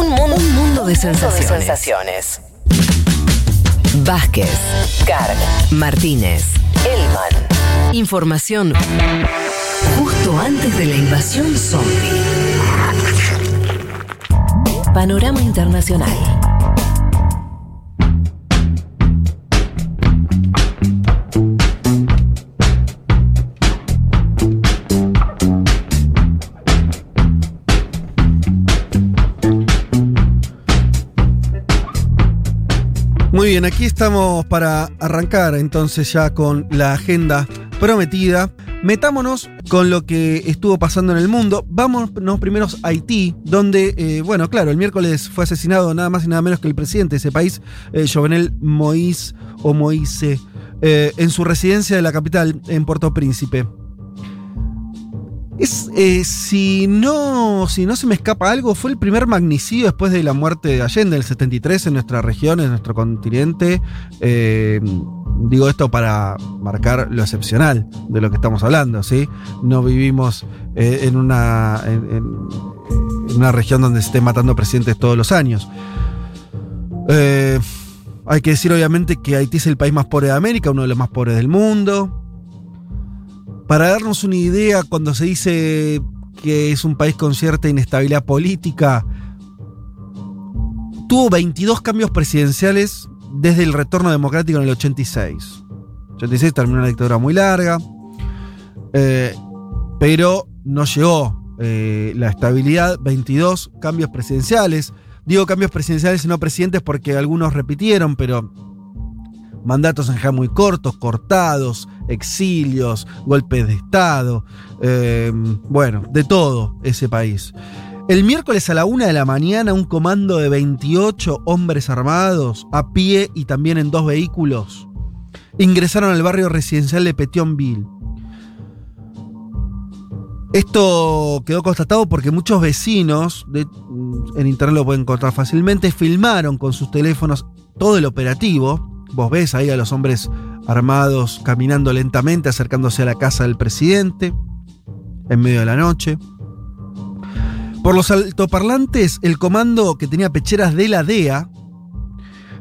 Un mundo, un mundo de sensaciones. Vázquez, Carg, Martínez, Elman. Información justo antes de la invasión zombie. Panorama Internacional. Bien, aquí estamos para arrancar entonces ya con la agenda prometida. Metámonos con lo que estuvo pasando en el mundo. Vámonos primero a Haití, donde, eh, bueno, claro, el miércoles fue asesinado nada más y nada menos que el presidente de ese país, eh, Jovenel Moïse o eh, en su residencia de la capital, en Puerto Príncipe. Es, eh, si, no, si no se me escapa algo, fue el primer magnicidio después de la muerte de Allende, el 73, en nuestra región, en nuestro continente. Eh, digo esto para marcar lo excepcional de lo que estamos hablando, ¿sí? No vivimos eh, en, una, en, en, una región donde se esté matando presidentes todos los años. hay que decir obviamente que Haití es el país más pobre de América, uno de los más pobres del mundo. Para darnos una idea, cuando se dice que es un país con cierta inestabilidad política, tuvo 22 cambios presidenciales desde el retorno democrático en el 86. 86 terminó una dictadura muy larga, eh, pero no llegó eh, la estabilidad, 22 cambios presidenciales. Digo cambios presidenciales y no presidentes porque algunos repitieron, pero mandatos en general muy cortos, cortados, exilios, golpes de Estado, eh, bueno, de todo ese país. El miércoles a la una de la mañana, un comando de 28 hombres armados, a pie y también en dos vehículos, ingresaron al barrio residencial de Petionville. Esto quedó constatado porque muchos vecinos, en internet lo pueden encontrar fácilmente, filmaron con sus teléfonos todo el operativo Vos ves ahí a los hombres armados caminando lentamente, acercándose a la casa del presidente, en medio de la noche. Por los altoparlantes, el comando que tenía pecheras de la DEA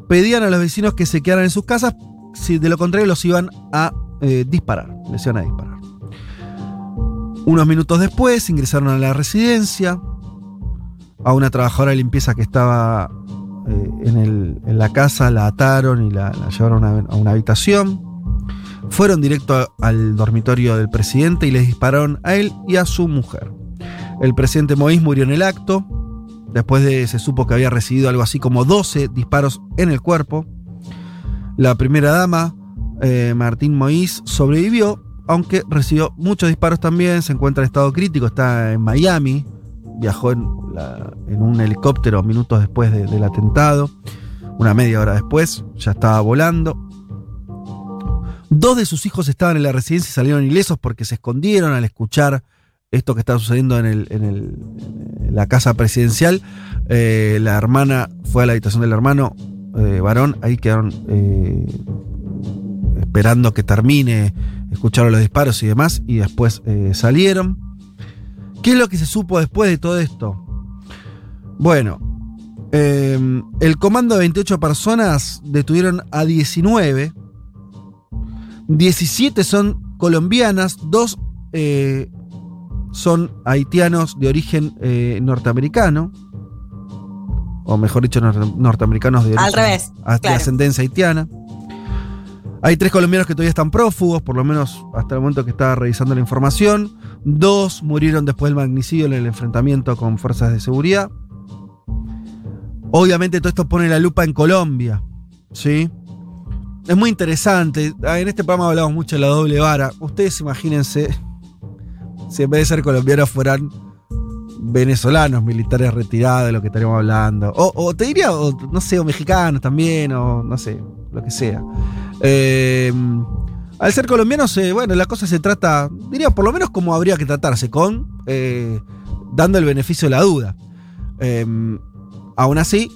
pedían a los vecinos que se quedaran en sus casas, si de lo contrario los iban a eh, disparar, les a disparar. Unos minutos después ingresaron a la residencia, a una trabajadora de limpieza que estaba eh, en, la casa, la ataron y la, llevaron a, una habitación. Fueron directo al dormitorio del presidente y les dispararon a él y a su mujer. El presidente Moïse murió en el acto. Después de se supo que había recibido algo así como 12 disparos en el cuerpo. La primera dama, eh, Martín Moïse, sobrevivió, aunque recibió muchos disparos también. Se encuentra en estado crítico, está en Miami, viajó en, un helicóptero minutos después del atentado, una media hora después, ya estaba volando. Dos de sus hijos estaban en la residencia y salieron ilesos porque se escondieron al escuchar esto que estaba sucediendo en, la casa presidencial. Eh, la hermana fue a la habitación del hermano eh, varón, ahí quedaron eh, esperando que termine, escucharon los disparos y demás, y después salieron. ¿Qué es lo que se supo después de todo esto? Bueno, em, el comando de 28 personas detuvieron a 19. 17 son colombianas, 2 eh, son haitianos de origen eh, norteamericano. O mejor dicho, norteamericanos de, Al revés, de ascendencia haitiana. Hay tres colombianos que todavía están prófugos, por lo menos hasta el momento que estaba revisando la información. Dos murieron después del magnicidio en el enfrentamiento con fuerzas de seguridad. Obviamente todo esto pone la lupa en Colombia. ¿Sí? Es muy interesante. Ah, en este programa hablamos mucho de la doble vara. Ustedes imagínense si en vez de ser colombianos fueran venezolanos, militares retirados, de lo que estaríamos hablando. O, te diría, no sé, o mexicanos también, o no sé, lo que sea. Eh, al ser colombianos, bueno, la cosa se trata, diría por lo menos como habría que tratarse, con eh, dando el beneficio de la duda. Em, aún así,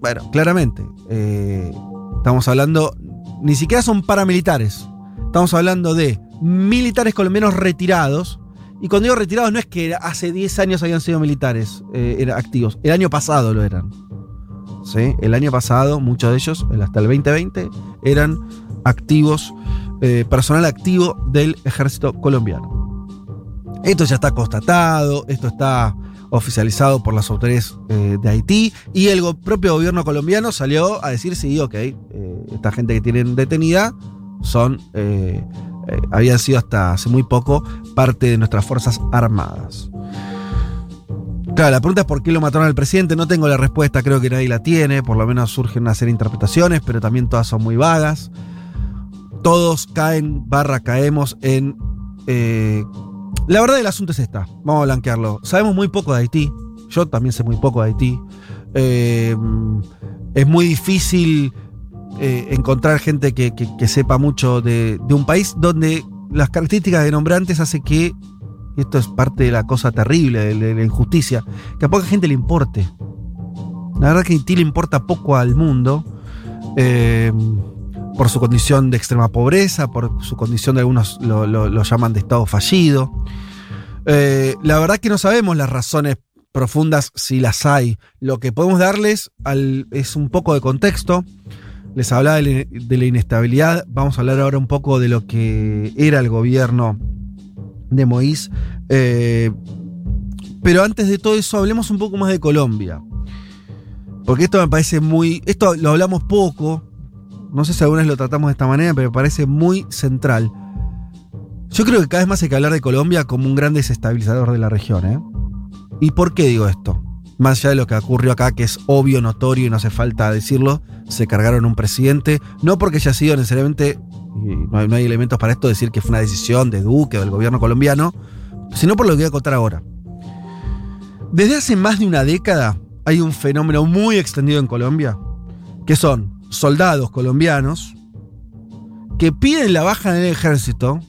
bueno, claramente, eh, estamos hablando, ni siquiera son paramilitares, estamos hablando de militares colombianos retirados Y cuando digo retirados, no es que hace 10 años habían sido militares eh, activos. El año pasado lo eran. ¿Sí? El año pasado, muchos de ellos, hasta el 2020, eran activos, eh, personal activo del ejército colombiano. Esto ya está constatado, esto está oficializado por las autoridades eh, de Haití y el propio gobierno colombiano salió a decir, sí, ok, esta gente que tienen detenida son eh, habían sido hasta hace muy poco parte de nuestras Fuerzas Armadas. Claro, la pregunta es por qué lo mataron al presidente. No tengo la respuesta, creo que nadie la tiene. Por lo menos surgen una serie de interpretaciones, pero también todas son muy vagas. Todos caen, barra caemos en. Eh, la verdad del asunto es esta. Vamos a blanquearlo. Sabemos muy poco de Haití. Yo también sé muy poco de Haití. Eh, es muy difícil eh, encontrar gente que, sepa mucho de, un país donde las características de nombrantes hace que, y esto es parte de la cosa terrible, de, la injusticia, que a poca gente le importe. La verdad que Haití le importa poco al mundo. Por su condición de extrema pobreza, por su condición de algunos lo, llaman de estado fallido. Eh, la verdad que no sabemos las razones profundas si las hay. Lo que podemos darles es un poco de contexto. Les hablaba de, la inestabilidad. Vamos a hablar ahora un poco de lo que era el gobierno de Moïse. Eh, pero antes de todo eso, hablemos un poco más de Colombia. Porque esto me parece muy. Esto lo hablamos poco. No sé si alguna vez lo tratamos de esta manera, pero me parece muy central. Yo creo que cada vez más hay que hablar de Colombia como un gran desestabilizador de la región. ¿eh? ¿Y por qué digo esto? Más allá de lo que ocurrió acá, que es obvio, notorio y no hace falta decirlo, se cargaron un presidente, no porque haya sido necesariamente, no hay, no hay elementos para esto, decir que fue una decisión de Duque o del gobierno colombiano, sino por lo que voy a contar ahora. Desde hace más de una década hay un fenómeno muy extendido en Colombia, que son soldados colombianos que piden la baja en el ejército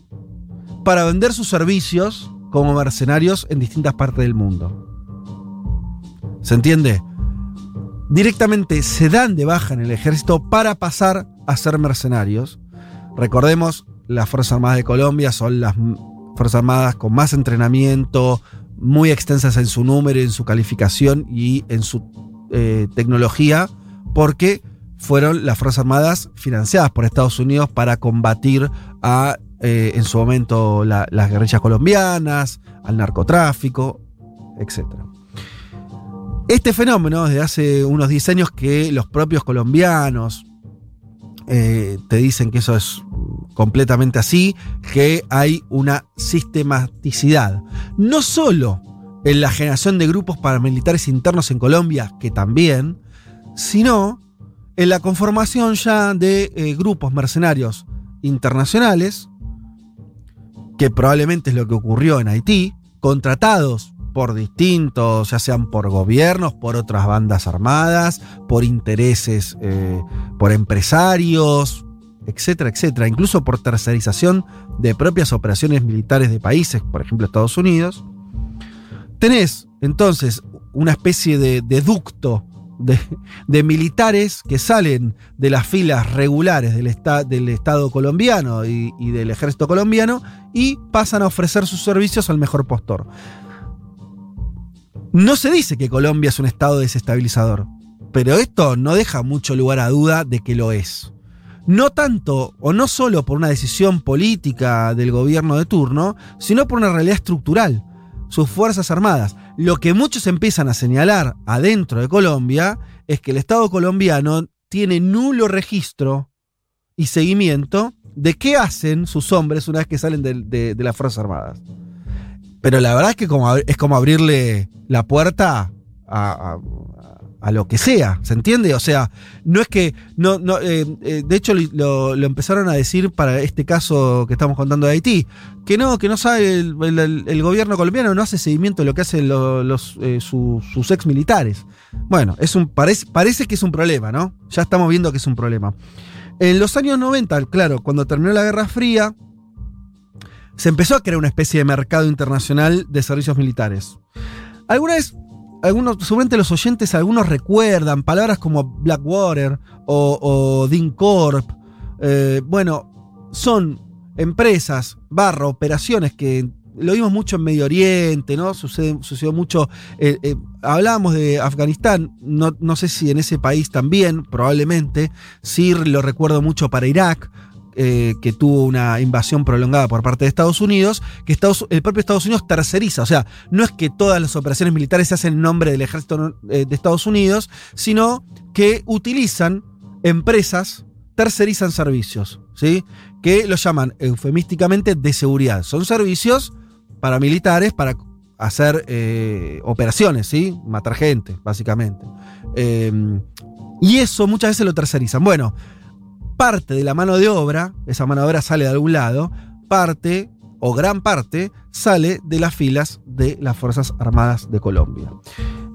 para vender sus servicios como mercenarios en distintas partes del mundo. ¿Se entiende? Directamente se dan de baja en el ejército para pasar a ser mercenarios. Recordemos, las Fuerzas Armadas de Colombia son las Fuerzas Armadas con más entrenamiento, muy extensas en su número, en su calificación y en su eh, tecnología, porque fueron las Fuerzas Armadas financiadas por Estados Unidos para combatir a, eh, en su momento, las guerrillas colombianas, al narcotráfico, etc. Este fenómeno, desde hace unos 10 años que los propios colombianos eh, te dicen que eso es completamente así, que hay una sistematicidad. No solo en la generación de grupos paramilitares internos en Colombia, que también, sino en la conformación ya de eh, grupos mercenarios internacionales, que probablemente es lo que ocurrió en Haití, contratados por distintos, ya sean por gobiernos, por otras bandas armadas, por intereses, eh, por empresarios, etcétera, etcétera, incluso por tercerización de propias operaciones militares de países, por ejemplo Estados Unidos. Tenés entonces una especie de, ducto de, militares que salen de las filas regulares del, del Estado colombiano y, y, del ejército colombiano y pasan a ofrecer sus servicios al mejor postor. No se dice que Colombia es un estado desestabilizador, pero esto no deja mucho lugar a duda de que lo es. No tanto o no solo por una decisión política del gobierno de turno, sino por una realidad estructural, sus Fuerzas Armadas. Lo que muchos empiezan a señalar adentro de Colombia es que el Estado colombiano tiene nulo registro y seguimiento de qué hacen sus hombres una vez que salen de, las Fuerzas Armadas. Pero la verdad es que como, es como abrirle la puerta a, lo que sea, ¿se entiende? O sea, no es que. No, no, eh, eh, de hecho, lo, empezaron a decir para este caso que estamos contando de Haití. Que no, que no sabe el, gobierno colombiano, no hace seguimiento de lo que hacen los, eh, sus ex militares. Bueno, es un, parece, parece que es un problema, ¿no? Ya estamos viendo que es un problema. En los años 90, claro, cuando terminó la Guerra Fría, se empezó a crear una especie de mercado internacional de servicios militares. Algunas algunos, seguramente los oyentes, algunos recuerdan palabras como Blackwater o, o DynCorp. Eh, bueno, son empresas, barra, operaciones que lo vimos mucho en Medio Oriente, ¿no? Sucedió mucho. Eh, eh, hablábamos de Afganistán, no, no, sé si en ese país también, probablemente. Sí lo recuerdo mucho para Irak. Eh, que tuvo una invasión prolongada por parte de Estados Unidos, que Estados, el propio Estados Unidos terceriza. O sea, no es que todas las operaciones militares se hacen en nombre del ejército de Estados Unidos, sino que utilizan empresas, tercerizan servicios, ¿sí? Que lo llaman eufemísticamente de seguridad. Son servicios paramilitares para hacer eh, operaciones, ¿sí? Matar gente, básicamente. Eh, y eso muchas veces lo tercerizan. Bueno, parte de la mano de obra, esa mano de obra sale de algún lado, parte o gran parte sale de las filas de las Fuerzas Armadas de Colombia.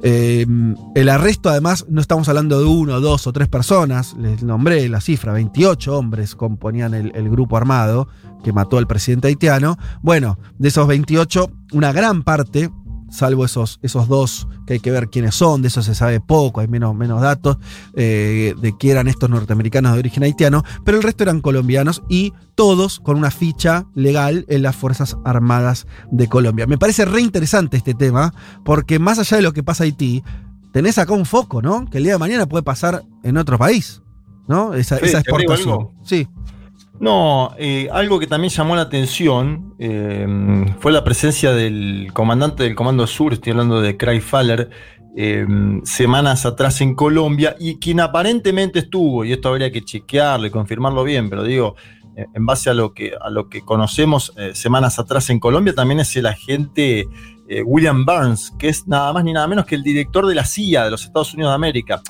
Eh, el arresto, además, no estamos hablando de uno, dos o tres personas, les nombré la cifra, 28 hombres componían el grupo armado que mató al presidente haitiano. Bueno, de esos 28, una gran parte salvo esos, esos dos que hay que ver quiénes son, de eso se sabe poco, hay menos, menos datos eh, de que eran estos norteamericanos de origen haitiano, pero el resto eran colombianos y todos con una ficha legal en las Fuerzas Armadas de Colombia. Me parece re interesante este tema, porque más allá de lo que pasa Haití, tenés acá un foco, ¿no? Que el día de mañana puede pasar en otro país, ¿no? Esa, esa exportación. Sí. No, eh, algo que también llamó la atención eh, fue la presencia del comandante del Comando Sur, estoy hablando de Craig Faller, eh, semanas atrás en Colombia, y quien aparentemente estuvo, y esto habría que chequearlo y confirmarlo bien, pero digo, eh, en base a lo que, a lo que conocemos eh, semanas atrás en Colombia, también es el agente William Burns, que es nada más ni nada menos que el director de la CIA de los Estados Unidos de América.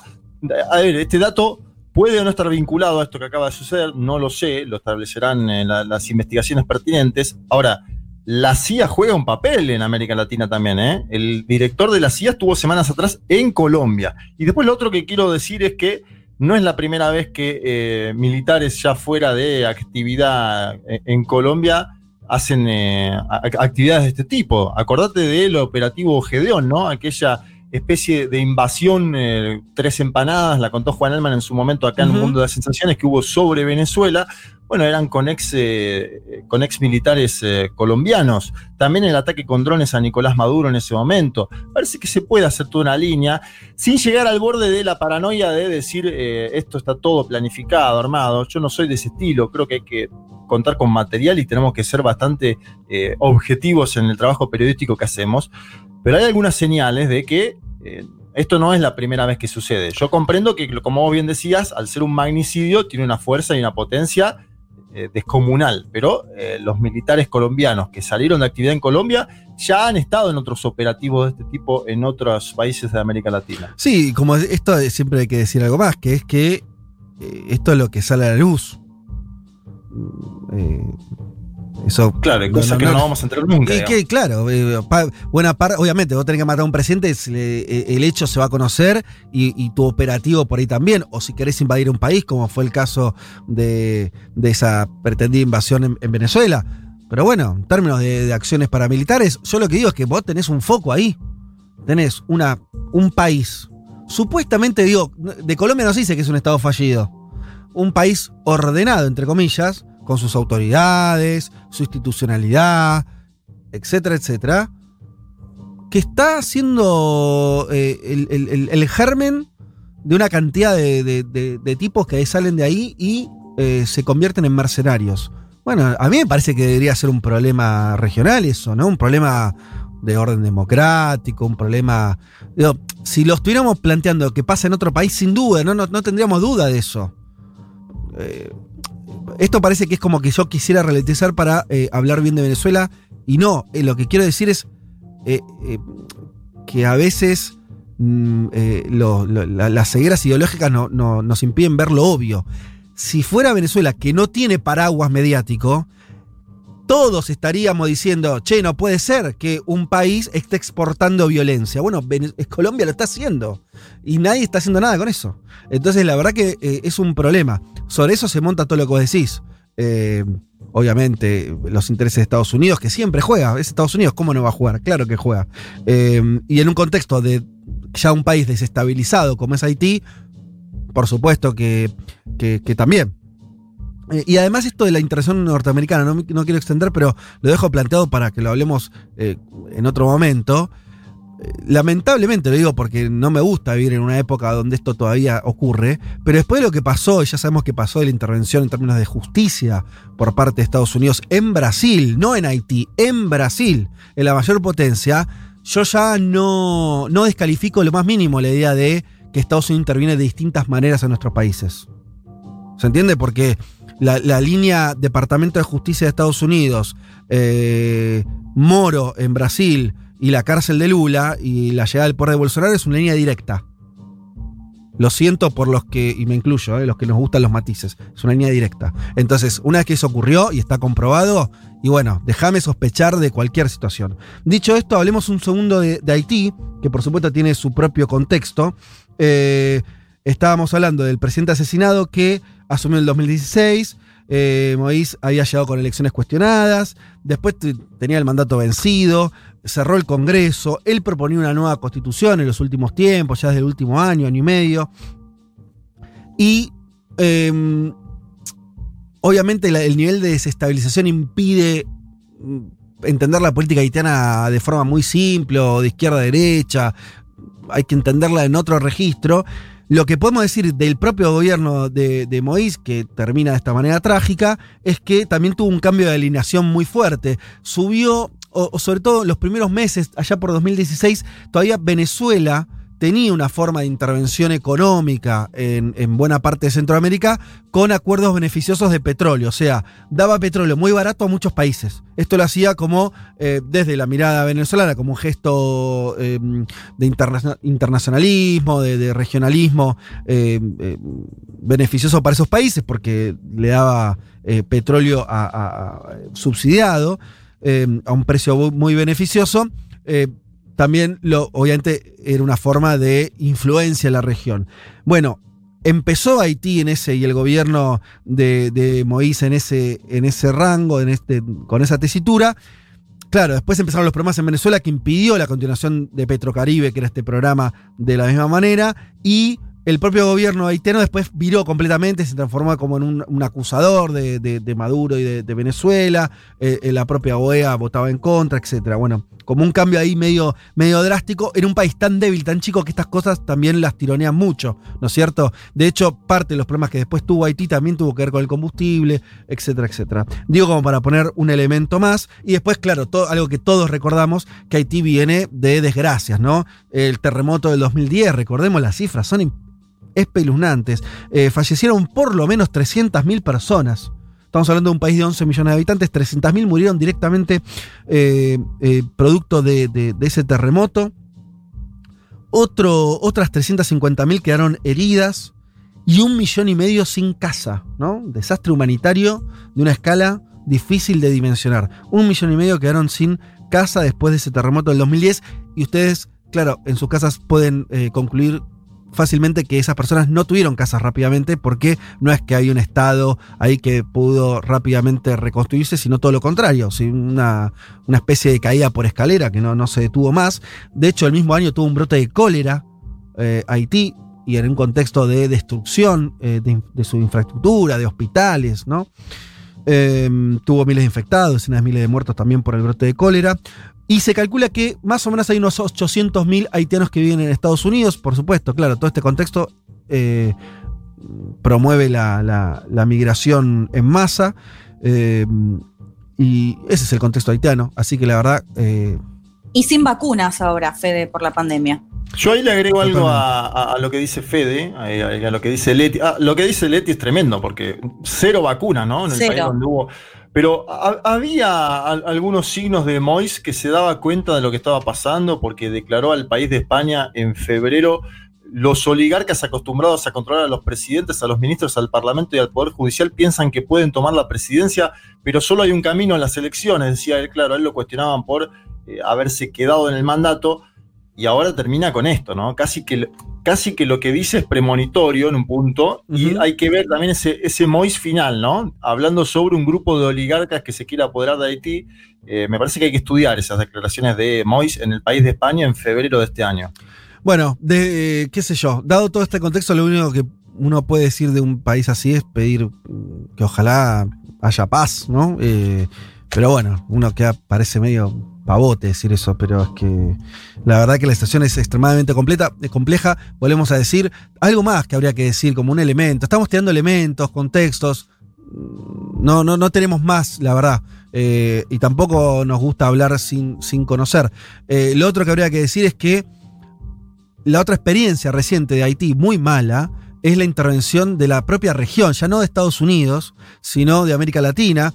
A ver, este dato Puede o no estar vinculado a esto que acaba de suceder, no lo sé, lo establecerán la, las investigaciones pertinentes. Ahora, la CIA juega un papel en América Latina también, ¿eh? El director de la CIA estuvo semanas atrás en Colombia. Y después lo otro que quiero decir es que no es la primera vez que eh, militares ya fuera de actividad eh, en Colombia hacen eh, actividades de este tipo. Acordate del operativo Gedeón, ¿no? Aquella especie de invasión, eh, tres empanadas, la contó Juan Elman en su momento acá en el mundo de las sensaciones que hubo sobre Venezuela. Bueno, eran con ex, eh, con ex militares eh, colombianos. También el ataque con drones a Nicolás Maduro en ese momento. Parece que se puede hacer toda una línea sin llegar al borde de la paranoia de decir esto está todo planificado, armado. Yo no soy de ese estilo. Creo que hay que contar con material y tenemos que ser bastante objetivos en el trabajo periodístico que hacemos. Pero hay algunas señales de que eh, esto no es la primera vez que sucede. Yo comprendo que, como vos bien decías, al ser un magnicidio, tiene una fuerza y una potencia eh, descomunal. Pero eh, los militares colombianos que salieron de actividad en Colombia ya han estado en otros operativos de este tipo en otros países de América Latina. Sí, como esto siempre hay que decir algo más, que es que esto es lo que sale a la luz. Eh, eso, claro, hay cosas no, que no, no, vamos a entrar nunca. Y que, claro, eh, pa, buena parte, obviamente, vos tenés que matar a un presidente, eh, el hecho se va a conocer y, y, tu operativo por ahí también. O si querés invadir un país, como fue el caso de, de esa pretendida invasión en, en, Venezuela. Pero bueno, en términos de, de, acciones paramilitares, yo lo que digo es que vos tenés un foco ahí. Tenés una, un país. Supuestamente, digo, de Colombia no se dice que es un estado fallido. Un país ordenado, entre comillas con sus autoridades, su institucionalidad, etcétera, etcétera, que está haciendo eh, el, germen de una cantidad de, tipos que salen de ahí y eh, se convierten en mercenarios. Bueno, a mí me parece que debería ser un problema regional eso, ¿no? Un problema de orden democrático, un problema... Si lo estuviéramos planteando que pasa en otro país, sin duda, no, no, no tendríamos duda de eso. Eh, esto parece que es como que yo quisiera ralentizar para eh, hablar bien de Venezuela y no, eh, lo que quiero decir es eh, que a veces mm, las cegueras ideológicas no, nos impiden ver lo obvio. Si fuera Venezuela que no tiene paraguas mediático, todos estaríamos diciendo, che, no puede ser que un país esté exportando violencia. Bueno, Colombia lo está haciendo y nadie está haciendo nada con eso. Entonces, la verdad que eh, es un problema. Sobre eso se monta todo lo que vos decís. Eh, obviamente, los intereses de Estados Unidos, que siempre juega. Es Estados Unidos, ¿cómo no va a jugar? Claro que juega. Eh, y en un contexto de ya un país desestabilizado como es Haití, por supuesto que, que, que también Eh, y además esto de la intervención norteamericana, no, no, quiero extender, pero lo dejo planteado para que lo hablemos eh, en otro momento. Eh, lamentablemente lo digo porque no me gusta vivir en una época donde esto todavía ocurre, pero después de lo que pasó, y ya sabemos que pasó de la intervención en términos de justicia por parte de Estados Unidos en Brasil, no en Haití, en Brasil, en la mayor potencia, yo ya no, no descalifico lo más mínimo la idea de que Estados Unidos interviene de distintas maneras en nuestros países. ¿Se entiende? Porque la, línea Departamento de Justicia de Estados Unidos, eh, Moro en Brasil y la cárcel de Lula y la llegada del poder de Bolsonaro es una línea directa. Lo siento por los que, y me incluyo, eh, los que nos gustan los matices, es una línea directa. Entonces, una vez que eso ocurrió y está comprobado, y bueno, déjame sospechar de cualquier situación. Dicho esto, hablemos un segundo de, Haití, que por supuesto tiene su propio contexto. Eh, estábamos hablando del presidente asesinado que asumió en el 2016. Eh, Moïse había llegado con elecciones cuestionadas, después tenía el mandato vencido, cerró el Congreso, él proponía una nueva constitución en los últimos tiempos, ya desde el último año, año y medio. Y em, obviamente el nivel de desestabilización impide mm, entender la política haitiana de forma muy simple o de izquierda a derecha, hay que entenderla en otro registro. Lo que podemos decir del propio gobierno de, de Moïse, que termina de esta manera trágica, es que también tuvo un cambio de alineación muy fuerte. Subió, o, sobre todo los primeros meses, allá por 2016, todavía Venezuela tenía una forma de intervención económica en, buena parte de Centroamérica con acuerdos beneficiosos de petróleo. O sea, daba petróleo muy barato a muchos países. Esto lo hacía como eh, desde la mirada venezolana, como un gesto em, de internacionalismo, de, regionalismo em, em, beneficioso para esos países porque le daba eh, petróleo subsidiado a un precio muy beneficioso eh, también lo, obviamente era una forma de influencia en la región. Bueno, empezó Haití en ese y el gobierno de, de Moïse en ese, en ese rango, en este, con esa tesitura. Claro, después empezaron los problemas en Venezuela que impidió la continuación de Petrocaribe, que era este programa de la misma manera, y el propio gobierno haitiano después viró completamente, se transformó como en un, acusador de, Maduro y de, Venezuela, eh, eh, la propia OEA votaba en contra, etc. Bueno, como un cambio ahí medio, medio drástico en un país tan débil, tan chico, que estas cosas también las tironean mucho, ¿no es cierto? De hecho, parte de los problemas que después tuvo Haití también tuvo que ver con el combustible, etcétera, etcétera. Digo como para poner un elemento más, y después, claro, todo, algo que todos recordamos, que Haití viene de desgracias, ¿no? El terremoto del 2010, recordemos las cifras, son espeluznantes. Eh, fallecieron por lo menos 300.000 personas. Estamos hablando de un país de 11 millones de habitantes, 300.000 murieron directamente eh, eh, producto de, ese terremoto. Otro, otras 350.000 quedaron heridas y un millón y medio sin casa. Desastre humanitario de una escala difícil de dimensionar. Un millón y medio quedaron sin casa después de ese terremoto del 2010 y ustedes, claro, en sus casas pueden concluir fácilmente que esas personas no tuvieron casas rápidamente porque no es que hay un Estado ahí que pudo rápidamente reconstruirse, sino todo lo contrario, una, una especie de caída por escalera que no, no se detuvo más. De hecho, el mismo año tuvo un brote de cólera eh, Haití y en un contexto de destrucción eh, de, su infraestructura, de hospitales, ¿no? Em, tuvo miles de infectados, decenas de miles de muertos también por el brote de cólera. Y se calcula que más o menos hay unos 800.000 haitianos que viven en Estados Unidos. Por supuesto, claro, todo este contexto eh, promueve la, migración en masa. Eh, y ese es el contexto haitiano. Así que la verdad. Eh, y sin vacunas ahora, Fede, por la pandemia. Yo ahí le agrego algo a, lo que dice Fede, a, lo que dice Leti. Ah, lo que dice Leti es tremendo, porque cero vacuna, ¿no? En el país donde hubo pero había algunos signos de Mois que se daba cuenta de lo que estaba pasando porque declaró al país de España en febrero los oligarcas acostumbrados a controlar a los presidentes, a los ministros, al Parlamento y al Poder Judicial piensan que pueden tomar la presidencia, pero solo hay un camino en las elecciones, decía él, claro, él lo cuestionaban por eh, haberse quedado en el mandato y ahora termina con esto, ¿no? Casi que casi que lo que dice es premonitorio en un punto, y hay que ver también ese, ese Mois final, ¿no? Hablando sobre un grupo de oligarcas que se quiere apoderar de Haití, eh, me parece que hay que estudiar esas declaraciones de Mois en el país de España en febrero de este año. Bueno, de, qué sé yo, dado todo este contexto, lo único que uno puede decir de un país así es pedir mm, que ojalá haya paz, ¿no? Eh, pero bueno, uno que parece medio pavote decir eso, pero es que la verdad que la situación es extremadamente completa, es compleja. Volvemos a decir algo más que habría que decir como un elemento. Estamos tirando elementos, contextos. No, no, no tenemos más, la verdad. Eh, y tampoco nos gusta hablar sin, sin conocer. Eh, lo otro que habría que decir es que la otra experiencia reciente de Haití, muy mala, es la intervención de la propia región, ya no de Estados Unidos, sino de América Latina.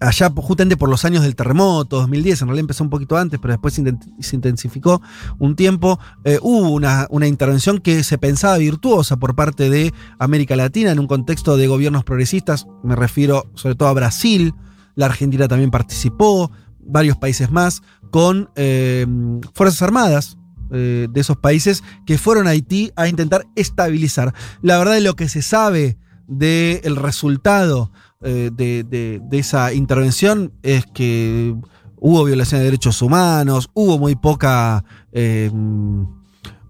Allá justamente por los años del terremoto, 2010, en realidad empezó un poquito antes, pero después se intensificó un tiempo. Eh, hubo una, una intervención que se pensaba virtuosa por parte de América Latina en un contexto de gobiernos progresistas, me refiero sobre todo a Brasil, la Argentina también participó, varios países más, con eh, Fuerzas Armadas eh, de esos países que fueron a Haití a intentar estabilizar. La verdad lo que se sabe del resultado eh, de, esa intervención es que hubo violación de derechos humanos, hubo muy poca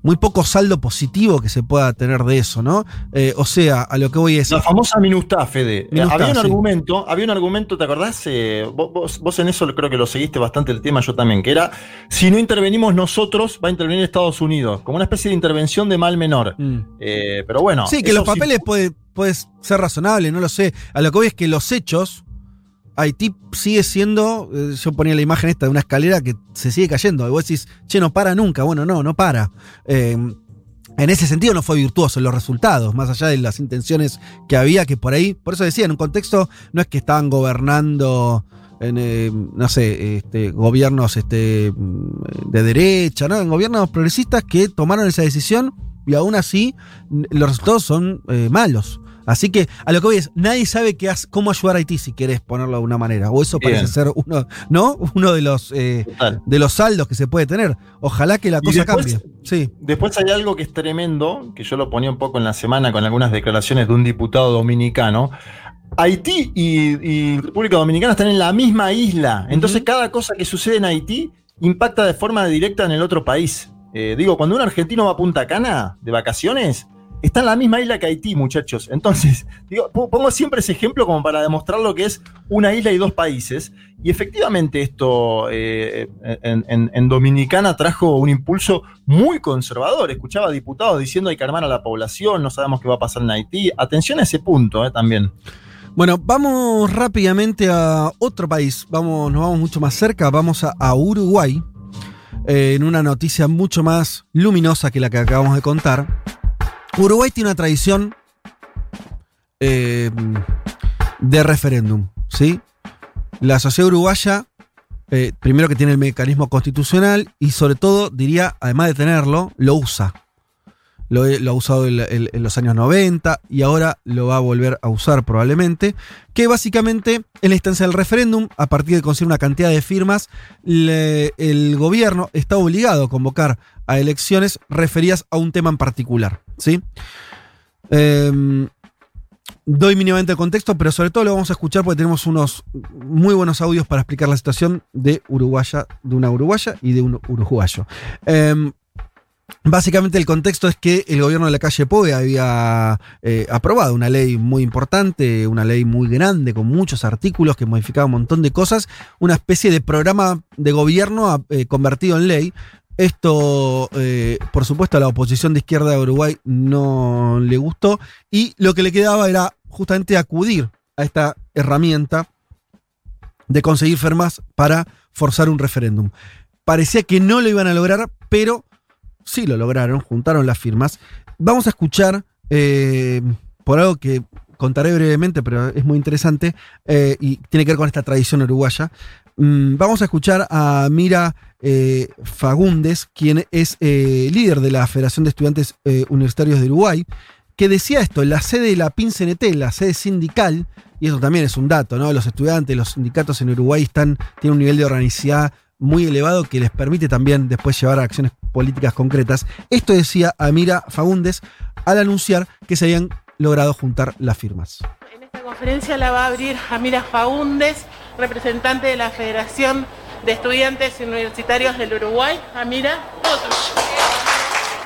muy poco saldo positivo que se pueda tener de eso, ¿no? Eh, o sea, a lo que voy es. La famosa Minustá, Fede. había un argumento, había un argumento, ¿te acordás? Eh, vos, en eso creo que lo seguiste bastante el tema, yo también, que era si no intervenimos nosotros, va a intervenir Estados Unidos, como una especie de intervención de mal menor. Mm. Eh, pero bueno. Sí, que los papeles puede, puede ser razonable, no lo sé. A lo que voy es que los hechos Haití sigue siendo, eh, yo ponía la imagen esta de una escalera que se sigue cayendo. Y vos decís, che, no para nunca. Bueno, no, no para. Eh, en ese sentido no fue virtuoso en los resultados, más allá de las intenciones que había, que por ahí, por eso decía, en un contexto no es que estaban gobernando en, eh, no sé, este, gobiernos este, de derecha, ¿no? En gobiernos progresistas que tomaron esa decisión y aún así los resultados son malos. Así que a lo que voy es, nadie sabe qué cómo ayudar a Haití, si querés ponerlo de una manera. O eso parece ser uno, ¿no? Uno de los, eh, de los saldos que se puede tener. Ojalá que la cosa cambie. Sí. Después hay algo que es tremendo, que yo lo ponía un poco en la semana con algunas declaraciones de un diputado dominicano. Haití y, República Dominicana están en la misma isla. Entonces, cada cosa que sucede en Haití impacta de forma directa en el otro país. Eh, digo, cuando un argentino va a Punta Cana de vacaciones, está en la misma isla que Haití, muchachos. Entonces, pongo siempre ese ejemplo como para demostrar lo que es una isla y dos países. Y efectivamente esto eh, en, Dominicana trajo un impulso muy conservador. Escuchaba diputados diciendo hay que armar a la población, no sabemos qué va a pasar en Haití. Atención a ese punto eh, también. Bueno, vamos rápidamente a otro país. Vamos, nos vamos mucho más cerca. Vamos a, Uruguay. Eh, en una noticia mucho más luminosa que la que acabamos de contar. Uruguay tiene una tradición eh, de referéndum, ¿sí? La sociedad uruguaya, eh, primero que tiene el mecanismo constitucional y sobre todo, diría, además de tenerlo, lo usa. Lo, ha usado en, los años 90 y ahora lo va a volver a usar probablemente, que básicamente en la instancia del referéndum, a partir de conseguir una cantidad de firmas, el gobierno está obligado a convocar a elecciones referidas a un tema en particular. ¿sí? Em, doy mínimamente el contexto, pero sobre todo lo vamos a escuchar porque tenemos unos muy buenos audios para explicar la situación de uruguaya, de una uruguaya y de un uruguayo. Em, básicamente el contexto es que el gobierno de la calle Poe había eh, aprobado una ley muy importante, una ley muy grande, con muchos artículos que modificaba un montón de cosas, una especie de programa de gobierno eh, convertido en ley, esto, eh, por supuesto, a la oposición de izquierda de Uruguay no le gustó y lo que le quedaba era justamente acudir a esta herramienta de conseguir firmas para forzar un referéndum. Parecía que no lo iban a lograr, pero sí lo lograron, juntaron las firmas. Vamos a escuchar eh, por algo que contaré brevemente, pero es muy interesante eh, y tiene que ver con esta tradición uruguaya. Mm, vamos a escuchar a Mira eh, Fagundes, quien es eh, líder de la Federación de Estudiantes eh, Universitarios de Uruguay, que decía esto, la sede de la PIN-CNT, la sede sindical, y eso también es un dato, ¿no? Los estudiantes, los sindicatos en Uruguay están, tienen un nivel de organicidad muy elevado que les permite también después llevar a acciones políticas concretas. Esto decía Amira Fagundes al anunciar que se habían logrado juntar las firmas. En esta conferencia la va a abrir Amira Fagundes, representante de la Federación de Estudiantes Universitarios del Uruguay. Amira.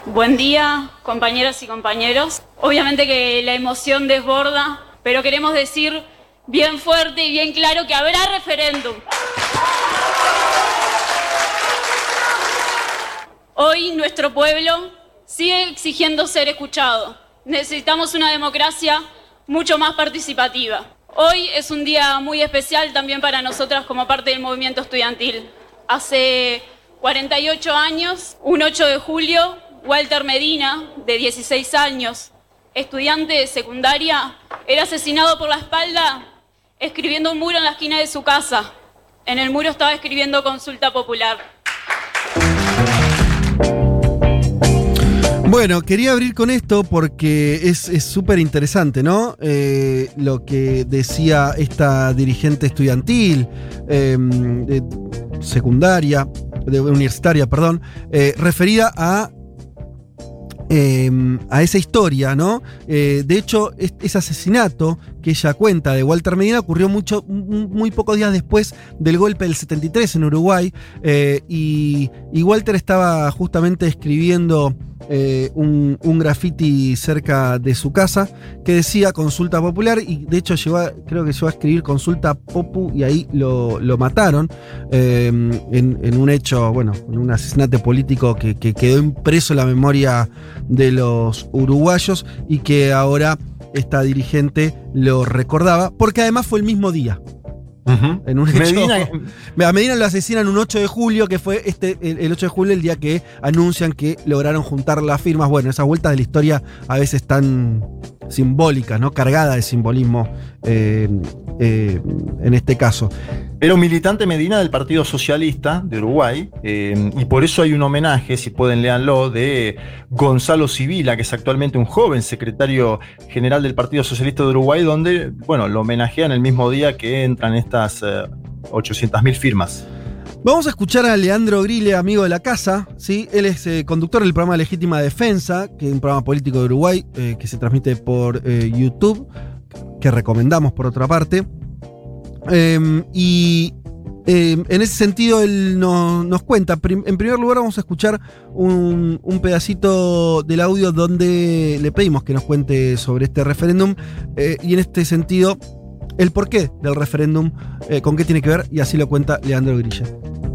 Buen día, compañeras y compañeros. Obviamente que la emoción desborda, pero queremos decir bien fuerte y bien claro que habrá referéndum. Hoy nuestro pueblo sigue exigiendo ser escuchado. Necesitamos una democracia mucho más participativa. Hoy es un día muy especial también para nosotras como parte del movimiento estudiantil. Hace 48 años, un 8 de julio, Walter Medina, de 16 años, estudiante de secundaria, era asesinado por la espalda escribiendo un muro en la esquina de su casa. En el muro estaba escribiendo consulta popular. Bueno, quería abrir con esto porque es súper interesante, ¿no? Eh, lo que decía esta dirigente estudiantil, de secundaria, universitaria, perdón, eh, referida a em, a esa historia, ¿no? Eh, de hecho, ese asesinato ella cuenta de Walter Medina ocurrió mucho, muy pocos días después del golpe del 73 en Uruguay y, y, Walter estaba justamente escribiendo eh, un, graffiti cerca de su casa que decía consulta popular y de hecho llegó creo que llegó a escribir consulta popu y ahí lo, mataron eh, en, un hecho, bueno, en un asesinato político que quedó impreso en la memoria de los uruguayos y que ahora esta dirigente lo recordaba porque además fue el mismo día. En un Medina, a Medina lo asesinan un 8 de julio, que fue este, el, 8 de julio, el día que anuncian que lograron juntar las firmas. Bueno, esas vueltas de la historia a veces tan simbólicas, ¿no? Cargada de simbolismo eh, eh, en este caso. Era un militante Medina del Partido Socialista de Uruguay, eh, y por eso hay un homenaje, si pueden leanlo, de Gonzalo Civila, que es actualmente un joven secretario general del Partido Socialista de Uruguay, donde, bueno, lo homenajean el mismo día que entran estas 800.000 firmas. Vamos a escuchar a Leandro Grile, amigo de la casa. ¿sí? Él es conductor del programa Legítima Defensa, que es un programa político de Uruguay que se transmite por YouTube que recomendamos por otra parte. Em, y em, en ese sentido él nos cuenta, en primer lugar vamos a escuchar un, pedacito del audio donde le pedimos que nos cuente sobre este referéndum eh, y en este sentido el porqué del referéndum, eh, con qué tiene que ver y así lo cuenta Leandro Grilla.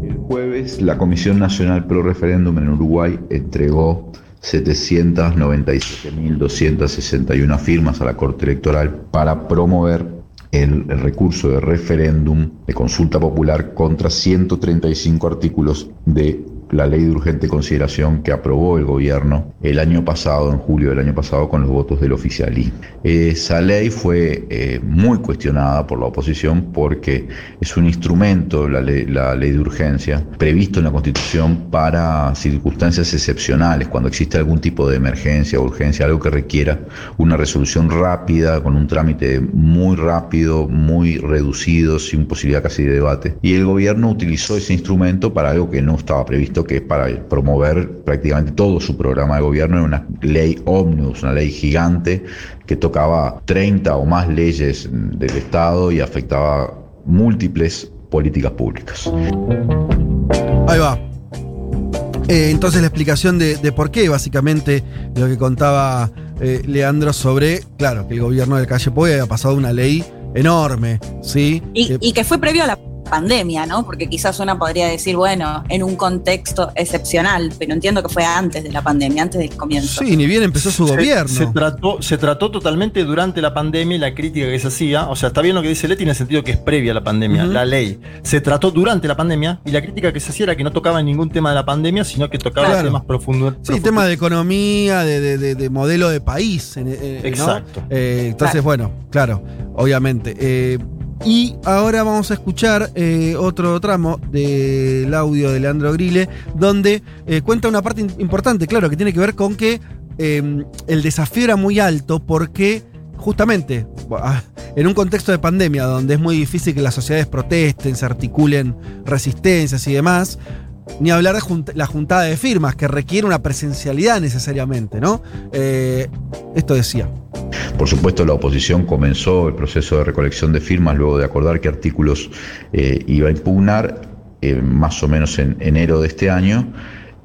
El jueves la Comisión Nacional Pro Referéndum en Uruguay entregó 797.261 firmas a la Corte Electoral para promover el, recurso de referéndum de consulta popular contra 135 artículos de la ley de urgente consideración que aprobó el gobierno el año pasado, en julio del año pasado, con los votos del oficialismo. Esa ley fue eh, muy cuestionada por la oposición porque es un instrumento, la ley, la ley de urgencia, previsto en la Constitución para circunstancias excepcionales, cuando existe algún tipo de emergencia urgencia, algo que requiera una resolución rápida, con un trámite muy rápido, muy reducido, sin posibilidad casi de debate. Y el gobierno utilizó ese instrumento para algo que no estaba previsto que es para promover prácticamente todo su programa de gobierno en una ley ómnibus, una ley gigante que tocaba 30 o más leyes del Estado y afectaba múltiples políticas públicas. Ahí va. Eh, entonces la explicación de, por qué, básicamente, lo que contaba eh, Leandro sobre, claro, que el gobierno de Calle Poy había pasado una ley enorme, ¿sí? Y, y que fue previo a la pandemia, ¿no? Porque quizás una podría decir, bueno, en un contexto excepcional, pero entiendo que fue antes de la pandemia, antes del comienzo. Sí, ni bien empezó su gobierno. Se trató, se trató totalmente durante la pandemia y la crítica que se hacía, o sea, está bien lo que dice Leti en el sentido que es previa a la pandemia, la ley. Se trató durante la pandemia y la crítica que se hacía era que no tocaba ningún tema de la pandemia, sino que tocaba temas profundos. Sí, tema de economía, de, modelo de país. Exacto. Eh, entonces, bueno, claro, obviamente. Eh, y ahora vamos a escuchar eh, otro tramo del audio de Leandro Grile, donde eh, cuenta una parte importante, claro, que tiene que ver con que em, el desafío era muy alto porque justamente en un contexto de pandemia donde es muy difícil que las sociedades protesten, se articulen resistencias y demás, ni hablar de la juntada de firmas, que requiere una presencialidad necesariamente, ¿no? Eh, esto decía. Por supuesto, la oposición comenzó el proceso de recolección de firmas luego de acordar qué artículos eh, iba a impugnar, eh, más o menos en enero de este año.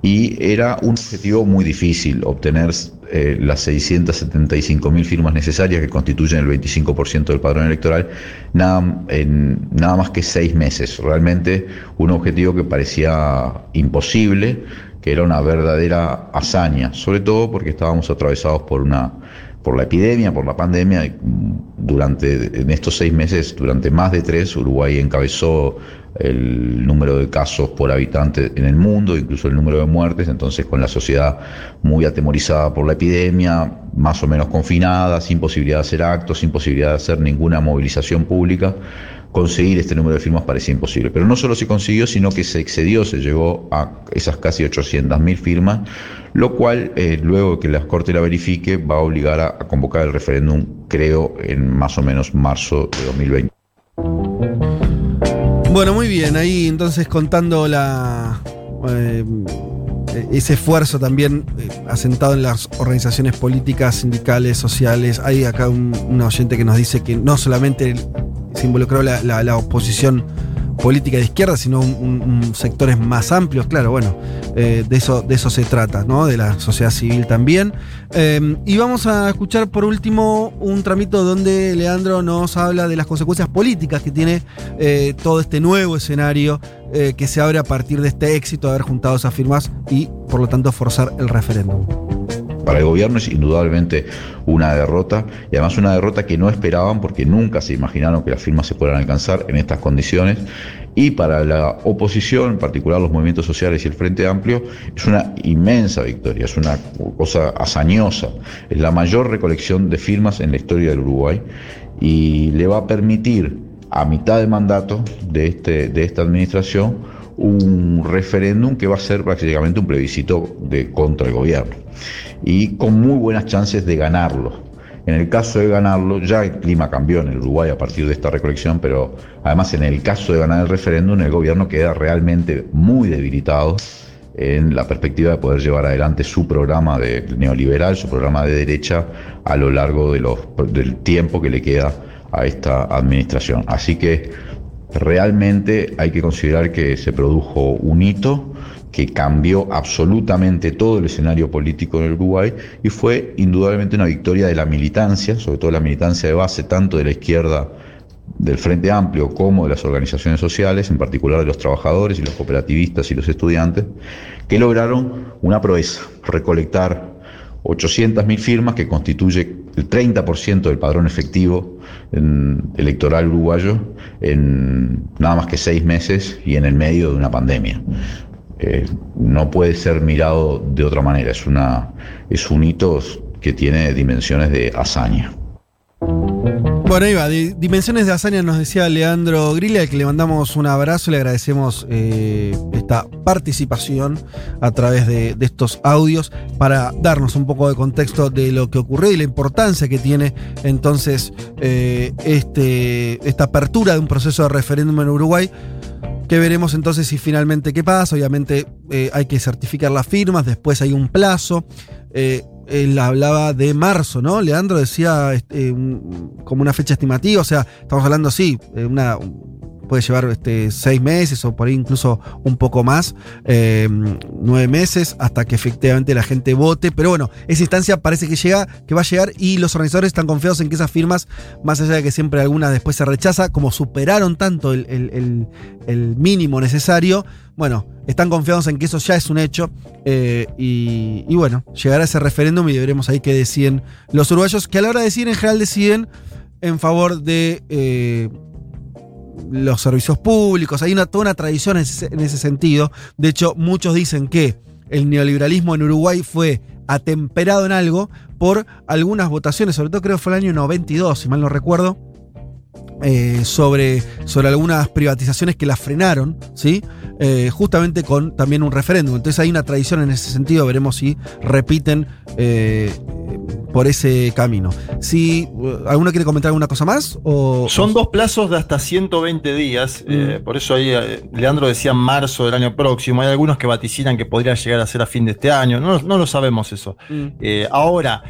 Y era un objetivo muy difícil obtener eh, las 675.000 firmas necesarias que constituyen el 25% del padrón electoral en nada más que seis meses. Realmente un objetivo que parecía imposible, que era una verdadera hazaña, sobre todo porque estábamos atravesados por una por la epidemia, por la pandemia, durante en estos seis meses, durante más de tres, Uruguay encabezó el número de casos por habitante en el mundo, incluso el número de muertes, entonces con la sociedad muy atemorizada por la epidemia, más o menos confinada, sin posibilidad de hacer actos, sin posibilidad de hacer ninguna movilización pública, conseguir este número de firmas parecía imposible. Pero no solo se consiguió, sino que se excedió, se llegó a esas casi 800.000 firmas, lo cual, eh, luego que la Corte la verifique, va a obligar a, convocar el referéndum, creo, en más o menos marzo de 2020. Bueno, muy bien, ahí entonces contando la eh, ese esfuerzo también eh, asentado en las organizaciones políticas, sindicales, sociales. Hay acá un oyente que nos dice que no solamente se involucró la, la- oposición política de izquierda, sino sectores más amplios. Claro, bueno, eh, de, eso, de eso se trata, ¿no? De la sociedad civil también. Eh, y vamos a escuchar por último un tramito donde Leandro nos habla de las consecuencias políticas que tiene eh, todo este nuevo escenario eh, que se abre a partir de este éxito de haber juntado esas firmas y por lo tanto forzar el referéndum. Para el gobierno es indudablemente una derrota y además una derrota que no esperaban porque nunca se imaginaron que las firmas se puedan alcanzar en estas condiciones. Y para la oposición, en particular los movimientos sociales y el Frente Amplio, es una inmensa victoria, es una cosa hazañosa. Es la mayor recolección de firmas en la historia del Uruguay y le va a permitir a mitad de mandato de, este, de esta administración un referéndum que va a ser prácticamente un plebiscito de contra el gobierno y con muy buenas chances de ganarlo. En el caso de ganarlo, ya el clima cambió en el Uruguay a partir de esta recolección, pero además en el caso de ganar el referéndum, el gobierno queda realmente muy debilitado en la perspectiva de poder llevar adelante su programa de neoliberal, su programa de derecha a lo largo de los, del tiempo que le queda a esta administración. Así que realmente hay que considerar que se produjo un hito que cambió absolutamente todo el escenario político en el Uruguay y fue indudablemente una victoria de la militancia, sobre todo la militancia de base, tanto de la izquierda del Frente Amplio como de las organizaciones sociales, en particular de los trabajadores y los cooperativistas y los estudiantes, que lograron una proeza, recolectar 800.000 firmas, que constituye el 30% del padrón efectivo electoral uruguayo, en nada más que seis meses y en el medio de una pandemia. Eh, no puede ser mirado de otra manera, es, una, es un hito que tiene dimensiones de hazaña. Bueno, ahí va. Di- Dimensiones de hazaña nos decía Leandro Grilla, que le mandamos un abrazo, le agradecemos eh, esta participación a través de, estos audios para darnos un poco de contexto de lo que ocurrió y la importancia que tiene entonces eh, este, esta apertura de un proceso de referéndum en Uruguay. Que veremos entonces si finalmente qué pasa. Obviamente eh, hay que certificar las firmas, después hay un plazo. Él hablaba de marzo, ¿no? Leandro decía este, como una fecha estimativa, o sea, estamos hablando, sí, eh, una, puede llevar este, seis meses o por ahí incluso un poco más, eh, nueve meses, hasta que efectivamente la gente vote. Pero bueno, esa instancia parece que llega, que va a llegar y los organizadores están confiados en que esas firmas, más allá de que siempre algunas después se rechaza, como superaron tanto el, el- el- mínimo necesario, bueno, están confiados en que eso ya es un hecho. eh, y, y bueno, llegará ese referéndum y veremos ahí qué deciden los uruguayos, que a la hora de decidir en general deciden en favor de eh, los servicios públicos. Hay una, toda una tradición en ese, en ese sentido. De hecho, muchos dicen que el neoliberalismo en Uruguay fue atemperado en algo por algunas votaciones, sobre todo creo que fue el año 92, si mal no recuerdo, eh, sobre, sobre algunas privatizaciones que las frenaron, ¿sí? Eh, justamente con también un referéndum. Entonces hay una tradición en ese sentido, veremos si repiten eh, por ese camino. Si alguno quiere comentar alguna cosa más o Son dos plazos de hasta 120 días, eh, por eso ahí Leandro decía marzo del año próximo, hay algunos que vaticinan que podría llegar a ser a fin de este año, no, no lo sabemos eso. Mm. Ahora,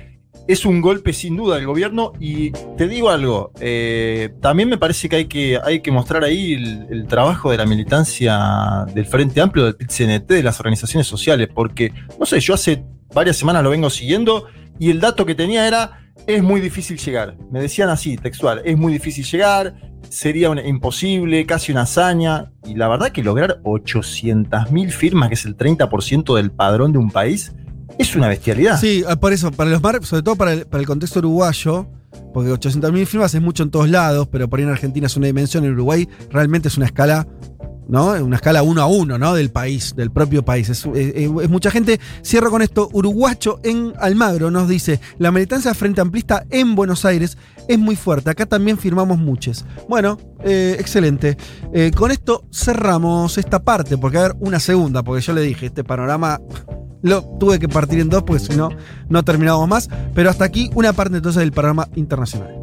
es un golpe sin duda del gobierno y te digo algo, eh, también me parece que hay que, hay que mostrar ahí el, trabajo de la militancia del Frente Amplio, del PIT-CNT, de las organizaciones sociales, porque, no sé, yo hace varias semanas lo vengo siguiendo y el dato que tenía era, es muy difícil llegar. Me decían así, textual, es muy difícil llegar, sería una- imposible, casi una hazaña, y la verdad que lograr 800.000 firmas, que es el 30% del padrón de un país, es una bestialidad. Sí, ah, por eso, para los mar, sobre todo para el, para el contexto uruguayo, porque 800.000 firmas es mucho en todos lados, pero por ahí en Argentina es una dimensión, en Uruguay realmente es una escala, ¿no? Una escala uno a uno, ¿no? Del país, del propio país. Es, mucha gente. Cierro con esto. Uruguacho en Almagro nos dice: La militancia frente amplista en Buenos Aires es muy fuerte. Acá también firmamos muchos. Bueno, eh, excelente. Eh, con esto cerramos esta parte, porque a ver, una segunda, porque yo le dije, este panorama lo tuve que partir en dos, porque si no, no terminábamos más. Pero hasta aquí una parte entonces del panorama internacional.